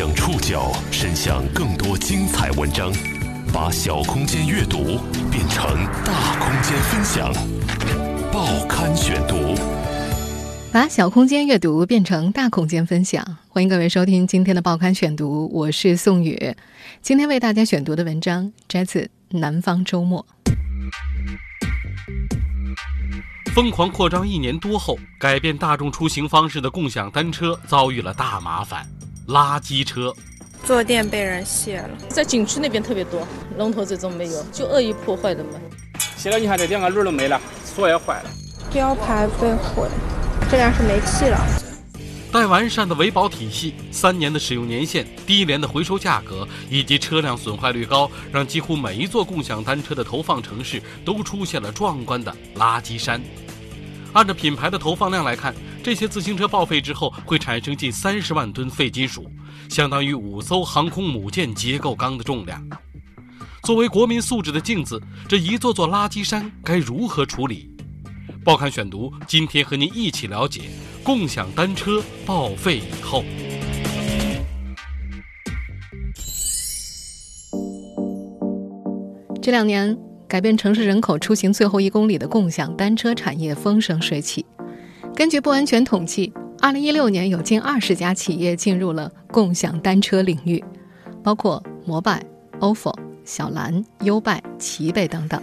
将触角伸向更多精彩文章，把小空间阅读变成大空间分享。报刊选读，把小空间阅读变成大空间分享。欢迎各位收听今天的报刊选读，我是宋宇。今天为大家选读的文章摘自《南方周末》。疯狂扩张一年多后，改变大众出行方式的共享单车遭遇了大麻烦——垃圾车。坐垫被人卸了，在景区那边特别多，龙头这种没有，就恶意破坏的嘛。卸了，你看这两个轮都没了，锁也坏了，标牌被毁，这辆是没气了。待完善的维保体系、三年的使用年限、低廉的回收价格以及车辆损坏率高，让几乎每一座共享单车的投放城市都出现了壮观的垃圾山。按照品牌的投放量来看，这些自行车报废之后会产生近三十万吨废金属，相当于五艘航空母舰结构钢的重量。作为国民素质的镜子，这一座座垃圾山该如何处理？报刊选读，今天和您一起了解共享单车报废以后。这两年，改变城市人口出行最后一公里的共享单车产业风生水起。根据不完全统计，二零一六年有近二十家企业进入了共享单车领域，包括摩拜、ofo、小蓝、优拜、骑贝等等。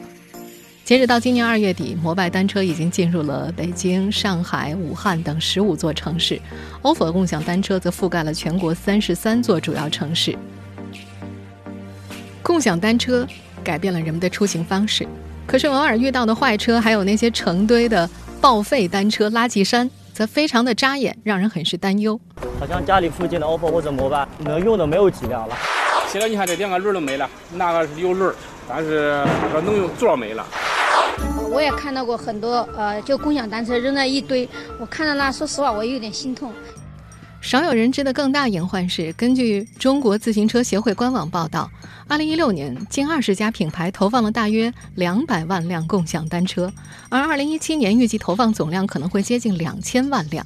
截止到今年二月底，摩拜单车已经进入了北京、上海、武汉等十五座城市，ofo 共享单车则覆盖了全国三十三座主要城市。共享单车改变了人们的出行方式，可是偶尔遇到的坏车，还有那些成堆的报废单车垃圾山，则非常的扎眼，让人很是担忧。好像家里附近的 OPPO 或者摩拜能用的没有几辆了。卸了，你看这两个轮都没了，那个是有轮，但是那个能用座没了。我也看到过很多，呃，就共享单车扔在一堆，我看到那，说实话，我有点心痛。少有人知的更大隐患是，根据中国自行车协会官网报道，二零一六年近二十家品牌投放了大约两百万辆共享单车，而二零一七年预计投放总量可能会接近两千万辆。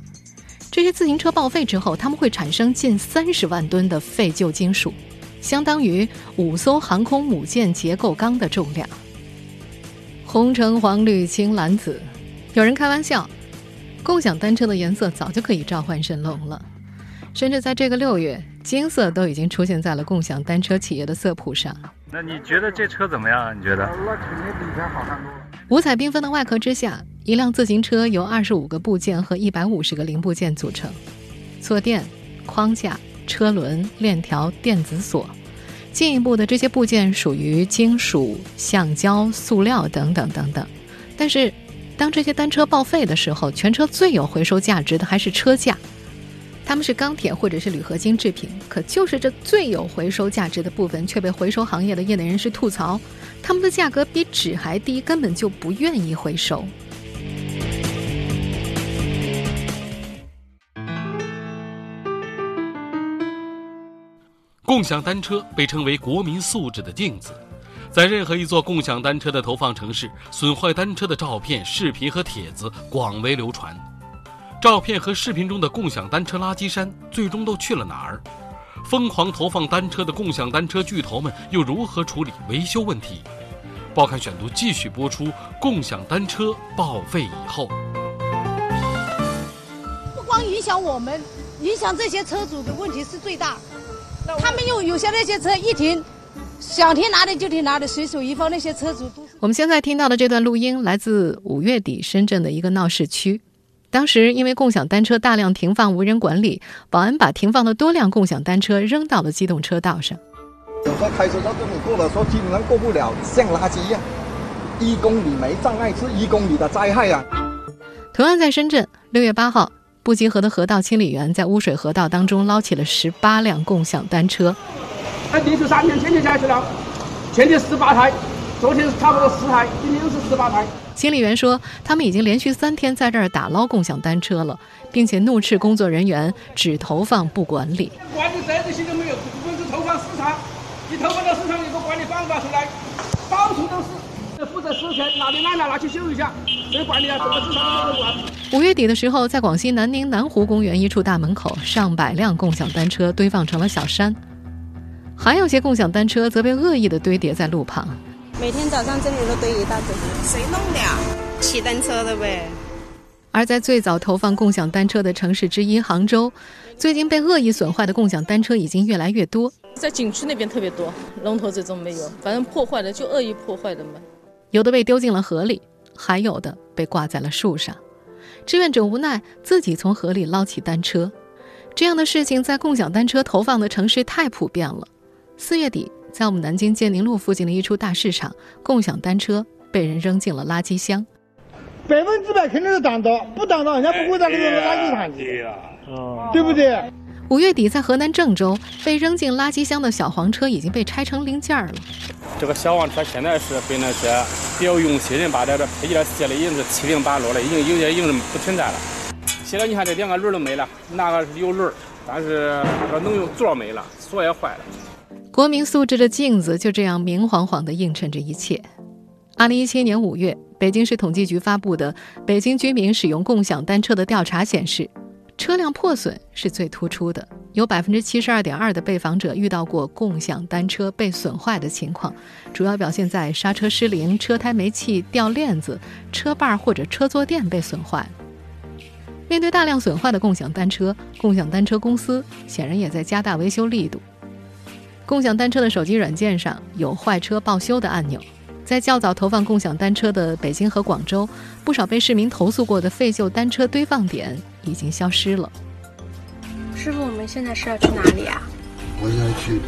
这些自行车报废之后，它们会产生近三十万吨的废旧金属，相当于五艘航空母舰结构钢的重量。红橙黄绿青蓝紫，有人开玩笑，共享单车的颜色早就可以召唤神龙了。甚至在这个六月，金色都已经出现在了共享单车企业的色谱上。那你觉得这车怎么样？你觉得？那肯定比以前好看多了。五彩缤纷的外壳之下，一辆自行车由二十五个部件和一百五十个零部件组成：坐垫、框架、车轮、链条、电子锁。进一步的这些部件属于金属、橡胶、塑料等等等等，但是当这些单车报废的时候，全车最有回收价值的还是车架，它们是钢铁或者是铝合金制品，可就是这最有回收价值的部分却被回收行业的业内人士吐槽，它们的价格比纸还低，根本就不愿意回收。共享单车被称为国民素质的镜子，在任何一座共享单车的投放城市，损坏单车的照片、视频和帖子广为流传。照片和视频中的共享单车垃圾山最终都去了哪儿？疯狂投放单车的共享单车巨头们又如何处理维修问题？报刊选读继续播出：共享单车报废以后，不光影响我们，影响这些车主的问题是最大。他们又有些那些车一停，想停哪里就停哪里，随手一放，那些车主都。我们现在听到的这段录音来自五月底深圳的一个闹市区，当时因为共享单车大量停放无人管理，保安把停放的多辆共享单车扔到了机动车道上。有时候开车到这里过的时候，基本上过不了，像垃圾一样。一公里没障碍是一公里的灾害啊！同样在深圳，六月八号。布吉河的河道清理员在污水河道当中捞起了十八辆共享单车。哎，连续三天天天下去了，前天十八台，昨天差不多十台，今天又是十八台。清理员说，他们已经连续三天在这儿打捞共享单车了，并且怒斥工作人员只投放不管理。管理责任心都没有，光是投放市场，你投放到市场，有个管理办法出来，到处都是。负责收钱，哪里烂了拿去修一下，谁管理啊？整个市场都没人管。五月底的时候，在广西南宁南湖公园一处大门口，上百辆共享单车堆放成了小山，还有些共享单车则被恶意的堆叠在路旁。每天早上这里都堆一大堆，谁弄的？骑单车的呗。而在最早投放共享单车的城市之一杭州，最近被恶意损坏的共享单车已经越来越多。在景区那边特别多，龙头这种没有，反正破坏的就恶意破坏的嘛。有的被丢进了河里，还有的被挂在了树上。志愿者无奈自己从河里捞起单车，这样的事情在共享单车投放的城市太普遍了。四月底，在我们南京建宁路附近的一处大市场，共享单车被人扔进了垃圾箱。百分之百肯定是挡道，不挡道人家不会在那个垃圾场去，对不对？五月底，在河南郑州，被扔进垃圾箱的小黄车已经被拆成零件了。这个小黄车现在是被那些比较用心人把这个配件卸的已经是七零八落了，已经有些已经不存在了。现在你看这两个轮都没了，那个是有轮，但是这能用座没了，锁也坏了。国民素质的镜子就这样明晃晃地映衬着一切。二零一七年五月，北京市统计局发布的《北京居民使用共享单车的调查》显示。车辆破损是最突出的，有百分之七十二点二的被访者遇到过共享单车被损坏的情况，主要表现在刹车失灵、车胎没气、掉链子、车把或者车坐垫被损坏。面对大量损坏的共享单车，共享单车公司显然也在加大维修力度。共享单车的手机软件上有坏车报修的按钮。在较早投放共享单车的北京和广州，不少被市民投诉过的废旧单车堆放点已经消失了。师傅，我们现在是要去哪里啊？我现在去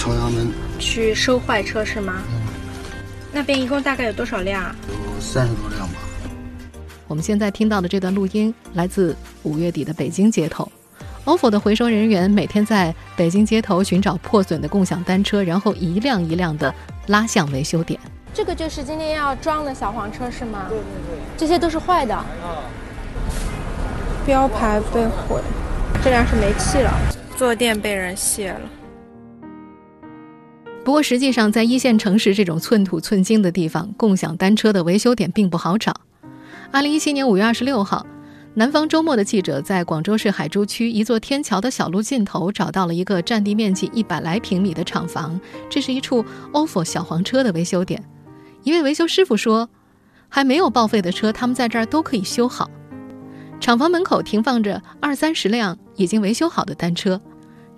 朝阳门去收坏车是吗？嗯。那边一共大概有多少辆？有三十多辆吧。我们现在听到的这段录音来自五月底的北京街头，ofo 的回收人员每天在北京街头寻找破损的共享单车，然后一辆一辆的拉向维修点。这个就是今天要装的小黄车是吗？对对对，这些都是坏的。标牌被毁，这辆是没气了，坐垫被人卸了。不过实际上，在一线城市这种寸土寸金的地方，共享单车的维修点并不好找。二零一七年五月二十六号，南方周末的记者在广州市海珠区一座天桥的小路尽头找到了一个占地面积一百来平米的厂房，这是一处 ofo 小黄车的维修点。一位维修师傅说：“还没有报废的车，他们在这儿都可以修好。厂房门口停放着二三十辆已经维修好的单车，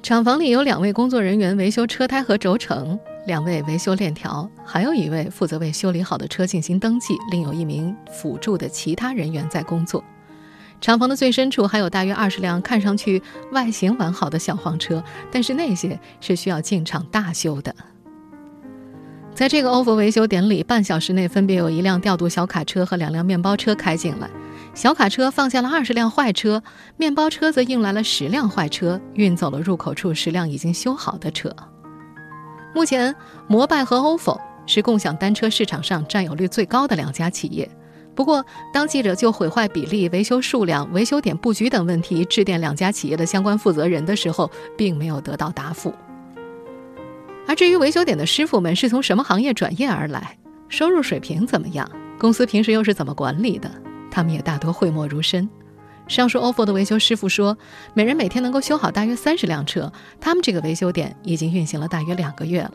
厂房里有两位工作人员维修车胎和轴承，两位维修链条，还有一位负责为修理好的车进行登记，另有一名辅助的其他人员在工作。厂房的最深处还有大约二十辆看上去外形完好的小黄车，但是那些是需要进厂大修的。”在这个 ofo 维修点里，半小时内分别有一辆调度小卡车和两辆面包车开进来。小卡车放下了二十辆坏车，面包车则运来了十辆坏车，运走了入口处十辆已经修好的车。目前，摩拜和 ofo 是共享单车市场上占有率最高的两家企业。不过，当记者就毁坏比例、维修数量、维修点布局等问题致电两家企业的相关负责人的时候，并没有得到答复。而至于维修点的师傅们是从什么行业转业而来，收入水平怎么样，公司平时又是怎么管理的，他们也大多讳莫如深。上述 ofo 的维修师傅说，每人每天能够修好大约三十辆车，他们这个维修点已经运行了大约两个月了。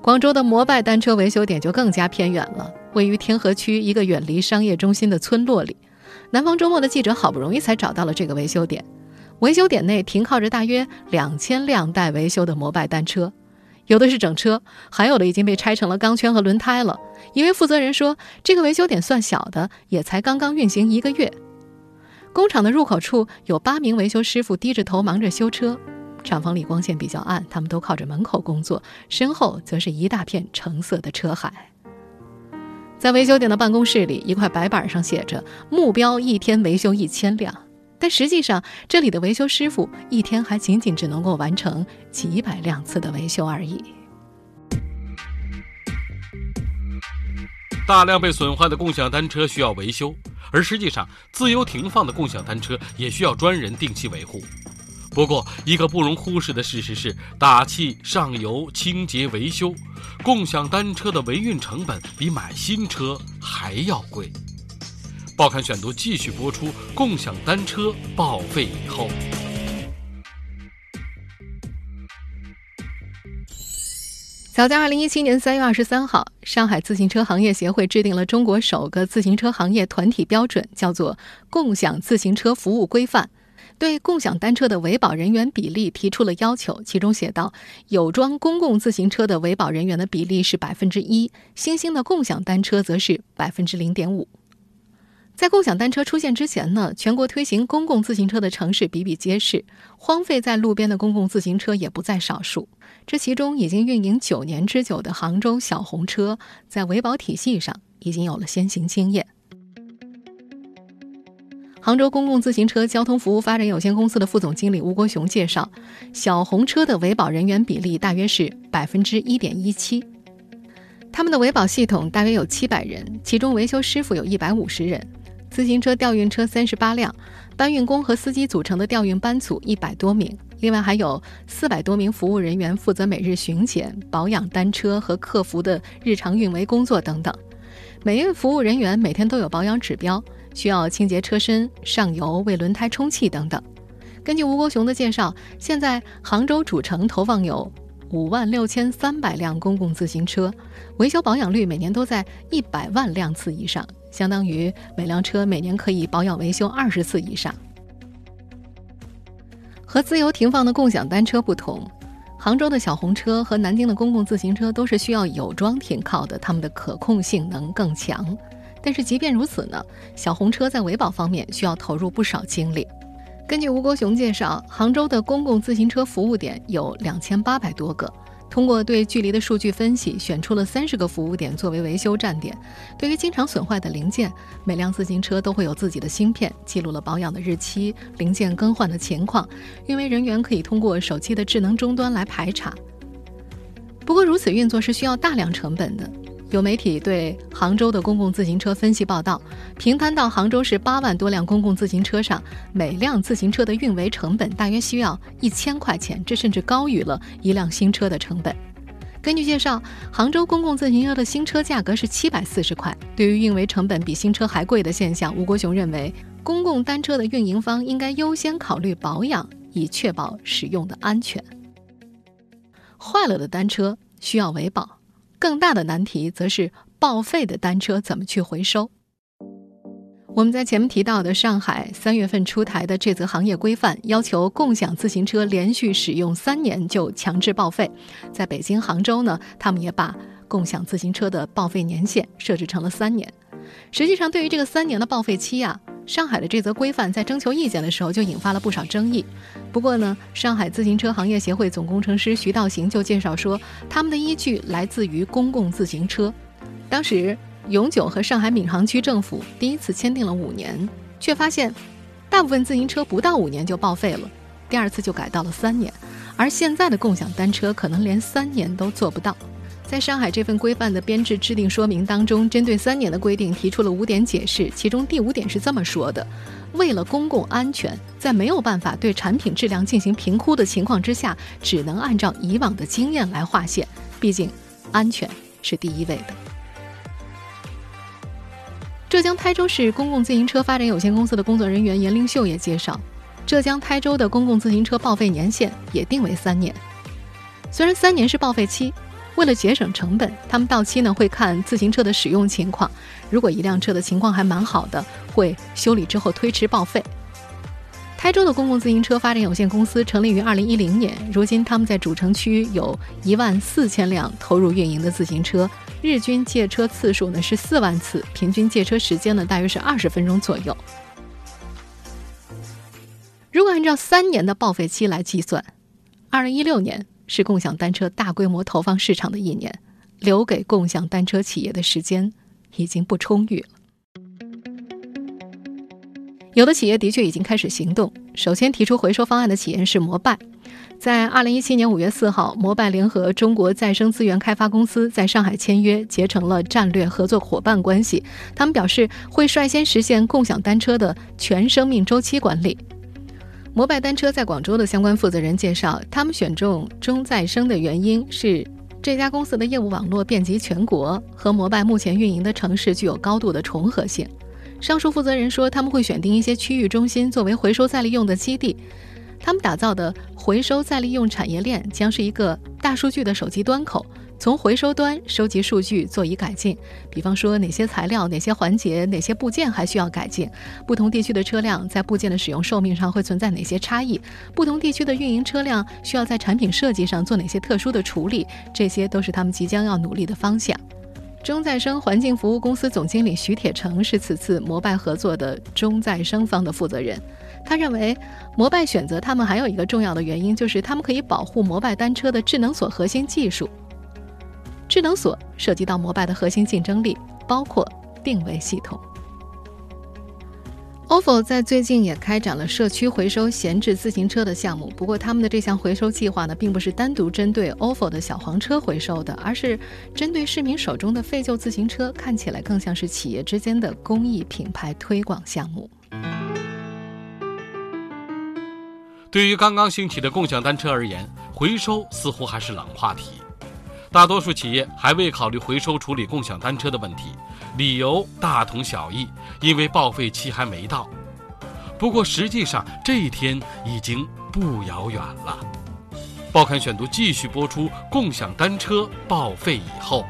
广州的摩拜单车维修点就更加偏远了，位于天河区一个远离商业中心的村落里。南方周末的记者好不容易才找到了这个维修点，维修点内停靠着大约两千辆待维修的摩拜单车。有的是整车，还有的已经被拆成了钢圈和轮胎了。一位负责人说：“这个维修点算小的，也才刚刚运行一个月。”工厂的入口处有八名维修师傅低着头忙着修车，厂房里光线比较暗，他们都靠着门口工作，身后则是一大片橙色的车海。在维修点的办公室里，一块白板上写着：“目标一天维修一千辆。”但实际上，这里的维修师傅一天还仅仅只能够完成几百辆次的维修而已。大量被损坏的共享单车需要维修，而实际上，自由停放的共享单车也需要专人定期维护。不过，一个不容忽视的事实是，打气、上油、清洁、维修，共享单车的维运成本比买新车还要贵。报刊选读继续播出共享单车报废以后。早在二零一七年三月二十三号，上海自行车行业协会制定了中国首个自行车行业团体标准，叫做《共享自行车服务规范》，对共享单车的维保人员比例提出了要求。其中写道，有装公共自行车的维保人员的比例是百分之一，新兴的共享单车则是百分之零点五。在共享单车出现之前呢，全国推行公共自行车的城市比比皆是，荒废在路边的公共自行车也不在少数。这其中，已经运营九年之久的杭州小红车，在维保体系上已经有了先行经验。杭州公共自行车交通服务发展有限公司的副总经理吴国雄介绍，小红车的维保人员比例大约是百分之一点一七，他们的维保系统大约有七百人，其中维修师傅有一百五十人。自行车调运车三十八辆，搬运工和司机组成的调运班组一百多名，另外还有四百多名服务人员负责每日巡检、保养单车和客服的日常运维工作等等。每位服务人员每天都有保养指标，需要清洁车身、上油、为轮胎充气等等。根据吴国雄的介绍，现在杭州主城投放有五万六千三百辆公共自行车，维修保养率每年都在一百万辆次以上。相当于每辆车每年可以保养维修二十次以上。和自由停放的共享单车不同，杭州的小红车和南京的公共自行车都是需要有桩停靠的，它们的可控性能更强。但是即便如此呢，小红车在维保方面需要投入不少精力。根据吴国雄介绍，杭州的公共自行车服务点有两千八百多个。通过对距离的数据分析，选出了三十个服务点作为维修站点。对于经常损坏的零件，每辆自行车都会有自己的芯片，记录了保养的日期、零件更换的情况。运维人员可以通过手机的智能终端来排查。不过，如此运作是需要大量成本的。有媒体对杭州的公共自行车分析报道，平摊到杭州市八万多辆公共自行车上，每辆自行车的运维成本大约需要一千块钱，这甚至高于了一辆新车的成本。根据介绍，杭州公共自行车的新车价格是七百四十块。对于运维成本比新车还贵的现象，吴国雄认为，公共单车的运营方应该优先考虑保养，以确保使用的安全。坏了的单车需要维保。更大的难题则是报废的单车怎么去回收。我们在前面提到的上海三月份出台的这则行业规范，要求共享自行车连续使用三年就强制报废。在北京、杭州呢，他们也把共享自行车的报废年限设置成了三年。实际上，对于这个三年的报废期呀。上海的这则规范在征求意见的时候就引发了不少争议。不过呢，上海自行车行业协会总工程师徐道行就介绍说，他们的依据来自于公共自行车。当时永久和上海闵行区政府第一次签订了五年，却发现大部分自行车不到五年就报废了。第二次就改到了三年，而现在的共享单车可能连三年都做不到。在上海这份规范的编制制定说明当中，针对三年的规定提出了五点解释，其中第五点是这么说的：为了公共安全，在没有办法对产品质量进行评估的情况之下，只能按照以往的经验来划线，毕竟安全是第一位的。浙江台州市公共自行车发展有限公司的工作人员严灵秀也介绍，浙江台州的公共自行车报废年限也定为三年，虽然三年是报废期。为了节省成本，他们到期呢会看自行车的使用情况。如果一辆车的情况还蛮好的，会修理之后推迟报废。台州的公共自行车发展有限公司成立于二零一零年，如今他们在主城区有一万四千辆投入运营的自行车，日均借车次数呢是四万次，平均借车时间呢大约是二十分钟左右。如果按照三年的报废期来计算，二零一六年。是共享单车大规模投放市场的一年，留给共享单车企业的时间已经不充裕了。有的企业的确已经开始行动。首先提出回收方案的企业是摩拜，在二零一七年五月四号，摩拜联合中国再生资源开发公司在上海签约，结成了战略合作伙伴关系。他们表示会率先实现共享单车的全生命周期管理。摩拜单车在广州的相关负责人介绍，他们选中中再生的原因是这家公司的业务网络遍及全国，和摩拜目前运营的城市具有高度的重合性。上述负责人说，他们会选定一些区域中心作为回收再利用的基地。他们打造的回收再利用产业链将是一个大数据的手机端口，从回收端收集数据，做以改进。比方说，哪些材料、哪些环节、哪些部件还需要改进？不同地区的车辆在部件的使用寿命上会存在哪些差异？不同地区的运营车辆需要在产品设计上做哪些特殊的处理？这些都是他们即将要努力的方向。中再生环境服务公司总经理徐铁成是此次摩拜合作的中再生方的负责人。他认为，摩拜选择他们还有一个重要的原因，就是他们可以保护摩拜单车的智能锁核心技术。智能锁涉及到摩拜的核心竞争力，包括定位系统。ofo 在最近也开展了社区回收闲置自行车的项目，不过他们的这项回收计划呢，并不是单独针对 ofo 的小黄车回收的，而是针对市民手中的废旧自行车，看起来更像是企业之间的公益品牌推广项目。对于刚刚兴起的共享单车而言，回收似乎还是冷话题，大多数企业还未考虑回收处理共享单车的问题。理由大同小异，因为报废期还没到。不过实际上这一天已经不遥远了。报刊选读继续播出：共享单车报废以后，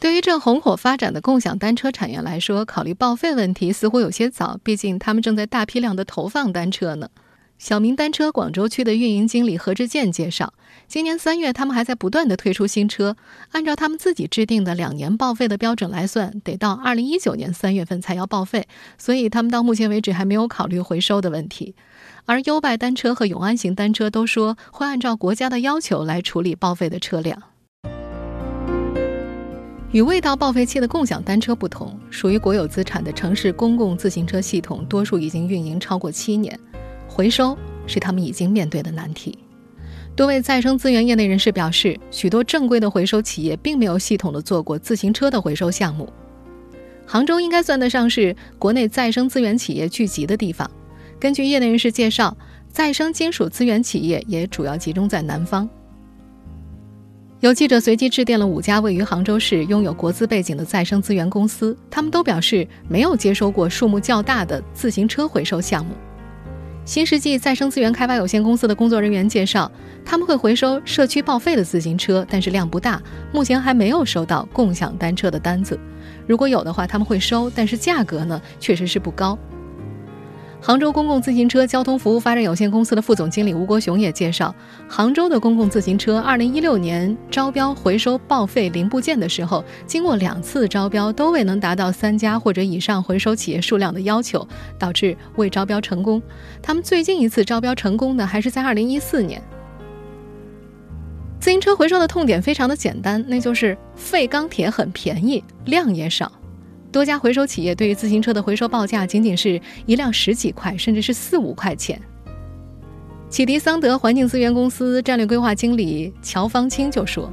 对于正红火发展的共享单车产业来说，考虑报废问题似乎有些早。毕竟他们正在大批量的投放单车呢。小明单车广州区的运营经理何志健介绍，今年三月，他们还在不断的推出新车。按照他们自己制定的两年报废的标准来算，得到二零一九年三月份才要报废，所以他们到目前为止还没有考虑回收的问题。而优拜单车和永安行单车都说会按照国家的要求来处理报废的车辆。与未到报废期的共享单车不同，属于国有资产的城市公共自行车系统，多数已经运营超过七年。回收是他们已经面对的难题。多位再生资源业内人士表示，许多正规的回收企业并没有系统的做过自行车的回收项目。杭州应该算得上是国内再生资源企业聚集的地方。根据业内人士介绍，再生金属资源企业也主要集中在南方。有记者随机致电了五家位于杭州市、拥有国资背景的再生资源公司，他们都表示没有接收过数目较大的自行车回收项目。新世纪再生资源开发有限公司的工作人员介绍，他们会回收社区报废的自行车，但是量不大，目前还没有收到共享单车的单子。如果有的话，他们会收，但是价格呢，确实是不高。杭州公共自行车交通服务发展有限公司的副总经理吴国雄也介绍，杭州的公共自行车2016年招标回收报废零部件的时候，经过两次招标都未能达到三家或者以上回收企业数量的要求，导致未招标成功。他们最近一次招标成功的还是在2014年。自行车回收的痛点非常的简单，那就是废钢铁很便宜，量也少。多家回收企业对于自行车的回收报价仅仅是一辆十几块，甚至是四五块钱。启迪桑德环境资源公司战略规划经理乔方清就说：“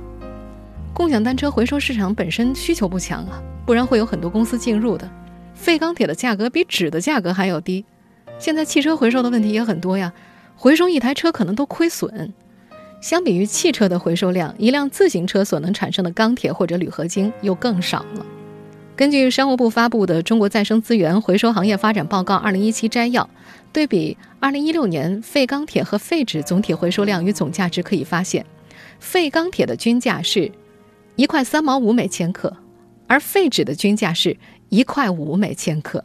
共享单车回收市场本身需求不强啊，不然会有很多公司进入的。废钢铁的价格比纸的价格还要低。现在汽车回收的问题也很多呀，回收一台车可能都亏损。相比于汽车的回收量，一辆自行车所能产生的钢铁或者铝合金又更少了。”根据商务部发布的《中国再生资源回收行业发展报告（二零一七）》摘要，对比二零一六年废钢铁和废纸总体回收量与总价值，可以发现，废钢铁的均价是一块三毛五每千克，而废纸的均价是一块五每千克。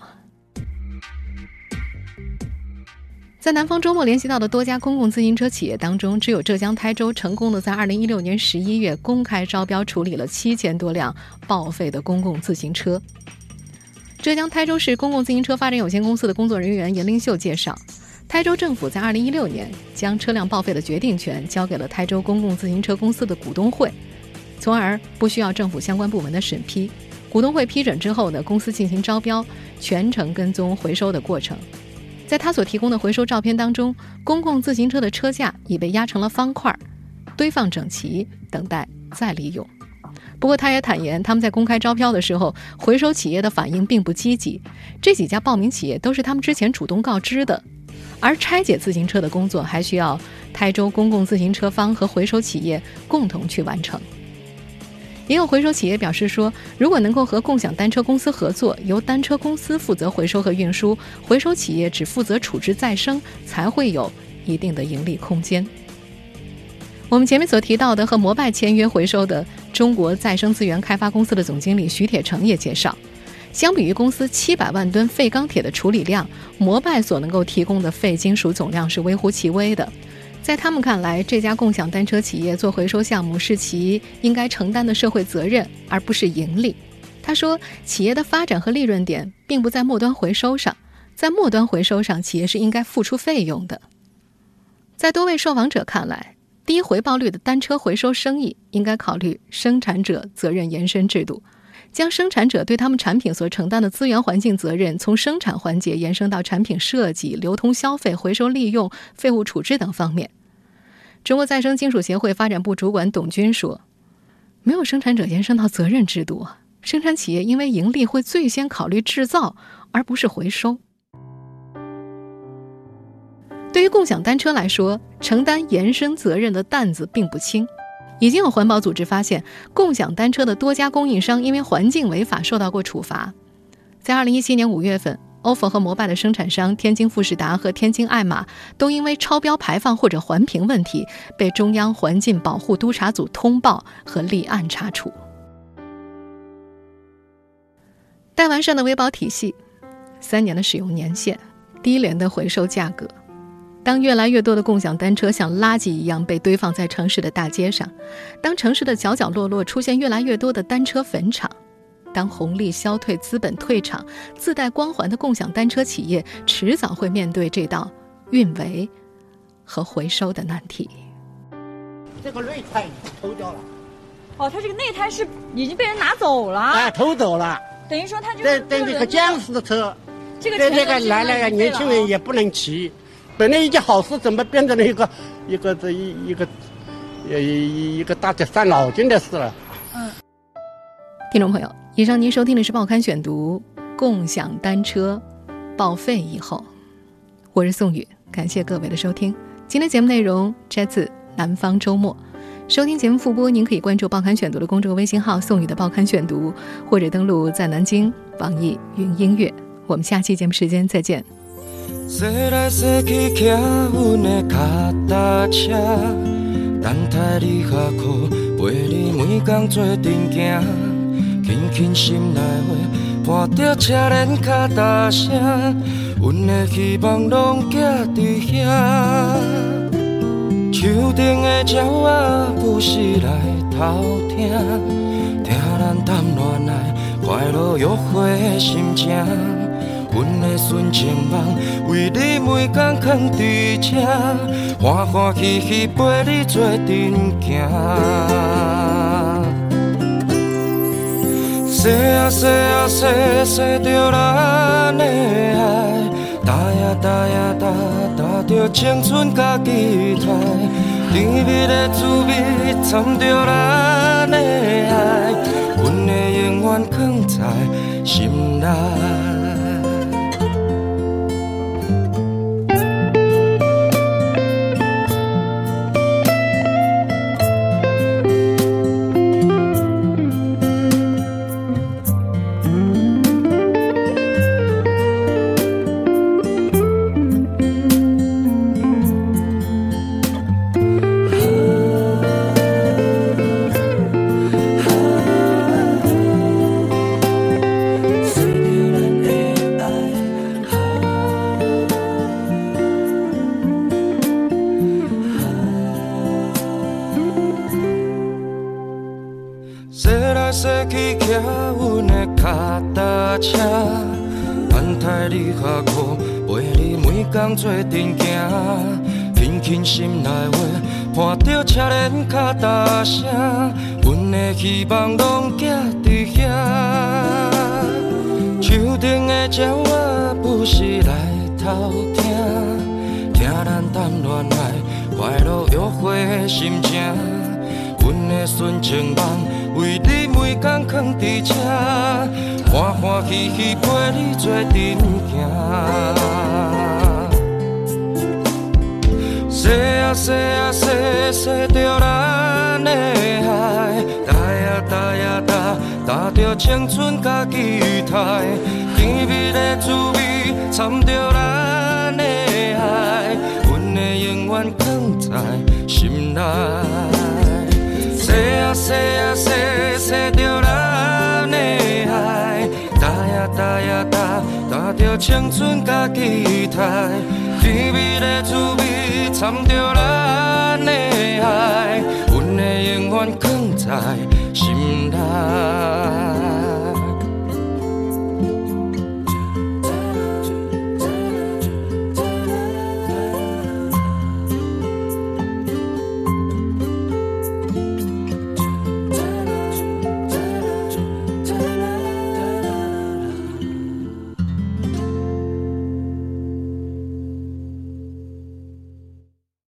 在南方周末联系到的多家公共自行车企业当中，只有浙江台州成功的在二零一六年十一月公开招标处理了七千多辆报废的公共自行车。浙江台州市公共自行车发展有限公司的工作人员严林秀介绍，台州政府在二零一六年将车辆报废的决定权交给了台州公共自行车公司的股东会，从而不需要政府相关部门的审批。股东会批准之后呢，公司进行招标，全程跟踪回收的过程。在他所提供的回收照片当中，公共自行车的车架已被压成了方块，堆放整齐，等待再利用。不过，他也坦言，他们在公开招标的时候，回收企业的反应并不积极。这几家报名企业都是他们之前主动告知的，而拆解自行车的工作还需要台州公共自行车方和回收企业共同去完成。也有回收企业表示说，如果能够和共享单车公司合作，由单车公司负责回收和运输，回收企业只负责处置再生，才会有一定的盈利空间。我们前面所提到的和摩拜签约回收的中国再生资源开发公司的总经理徐铁成也介绍，相比于公司七百万吨废钢铁的处理量，摩拜所能够提供的废金属总量是微乎其微的。在他们看来，这家共享单车企业做回收项目是其应该承担的社会责任，而不是盈利。他说，企业的发展和利润点并不在末端回收上，在末端回收上，企业是应该付出费用的。在多位受访者看来，低回报率的单车回收生意应该考虑生产者责任延伸制度，将生产者对他们产品所承担的资源环境责任从生产环节延伸到产品设计、流通消费、回收利用、废物处置等方面。中国再生金属协会发展部主管董军说：“没有生产者延伸到责任制度，生产企业因为盈利会最先考虑制造，而不是回收。对于共享单车来说，承担延伸责任的担子并不轻。已经有环保组织发现，共享单车的多家供应商因为环境违法受到过处罚。在二零一七年五月份。” Ofo 和摩拜的生产商天津富士达和天津爱玛都因为超标排放或者环评问题，被中央环境保护督察组通报和立案查处。待完善的维保体系，三年的使用年限，低廉的回收价格，当越来越多的共享单车像垃圾一样被堆放在城市的大街上，当城市的角角落落出现越来越多的单车坟场。当红利消退、资本退场，自带光环的共享单车企业迟早会面对这道运维和回收的难题。这个内胎偷掉了。哦，他这个内胎是已经被人拿走了。哎，偷走了。等于说，他就是等这个僵尸的车，这个这个来了年轻人也不能骑。本来一件好事，怎么变成了一个一个这一一个一一个大家伤脑筋的事了？嗯。听众朋友。以上您收听的是《报刊选读》，共享单车报废以后，我是宋宇，感谢各位的收听。今天节目内容摘自《南方周末》，收听节目复播，您可以关注《报刊选读》的公众微信号“宋宇的报刊选读”，或者登录在南京网易云音乐。我们下期节目时间再见。轻轻心内话，伴着车轮脚踏声，阮的希望拢寄伫遐。树顶的鸟仔不时来偷听，听咱谈恋爱快乐约会的心情。阮的纯情梦，为你每天藏伫这，欢欢喜喜陪你做阵行。说啊说啊说说着咱的爱，打呀打呀打打着青春甲期待，甜蜜的滋味掺着咱的爱，阮的永远藏在心内。车，等待你下课，陪你每工做阵行，轻轻心内话，伴着车轮脚踏声，阮的希望拢寄伫遐。树顶的鸟仔不时来偷听，听咱谈恋爱快乐约会的心情。阮的纯情梦，为你每天藏伫车，欢欢喜喜陪你做阵行。说啊说啊说说着咱的爱，大呀大呀。着青春甲期待，甜蜜的滋味掺着咱的爱，阮的永远藏在心内。细啊细啊细，细着咱的爱，搭呀搭呀搭，搭着青春甲期待，甜蜜的滋味掺着咱的爱，阮会永远藏在心内。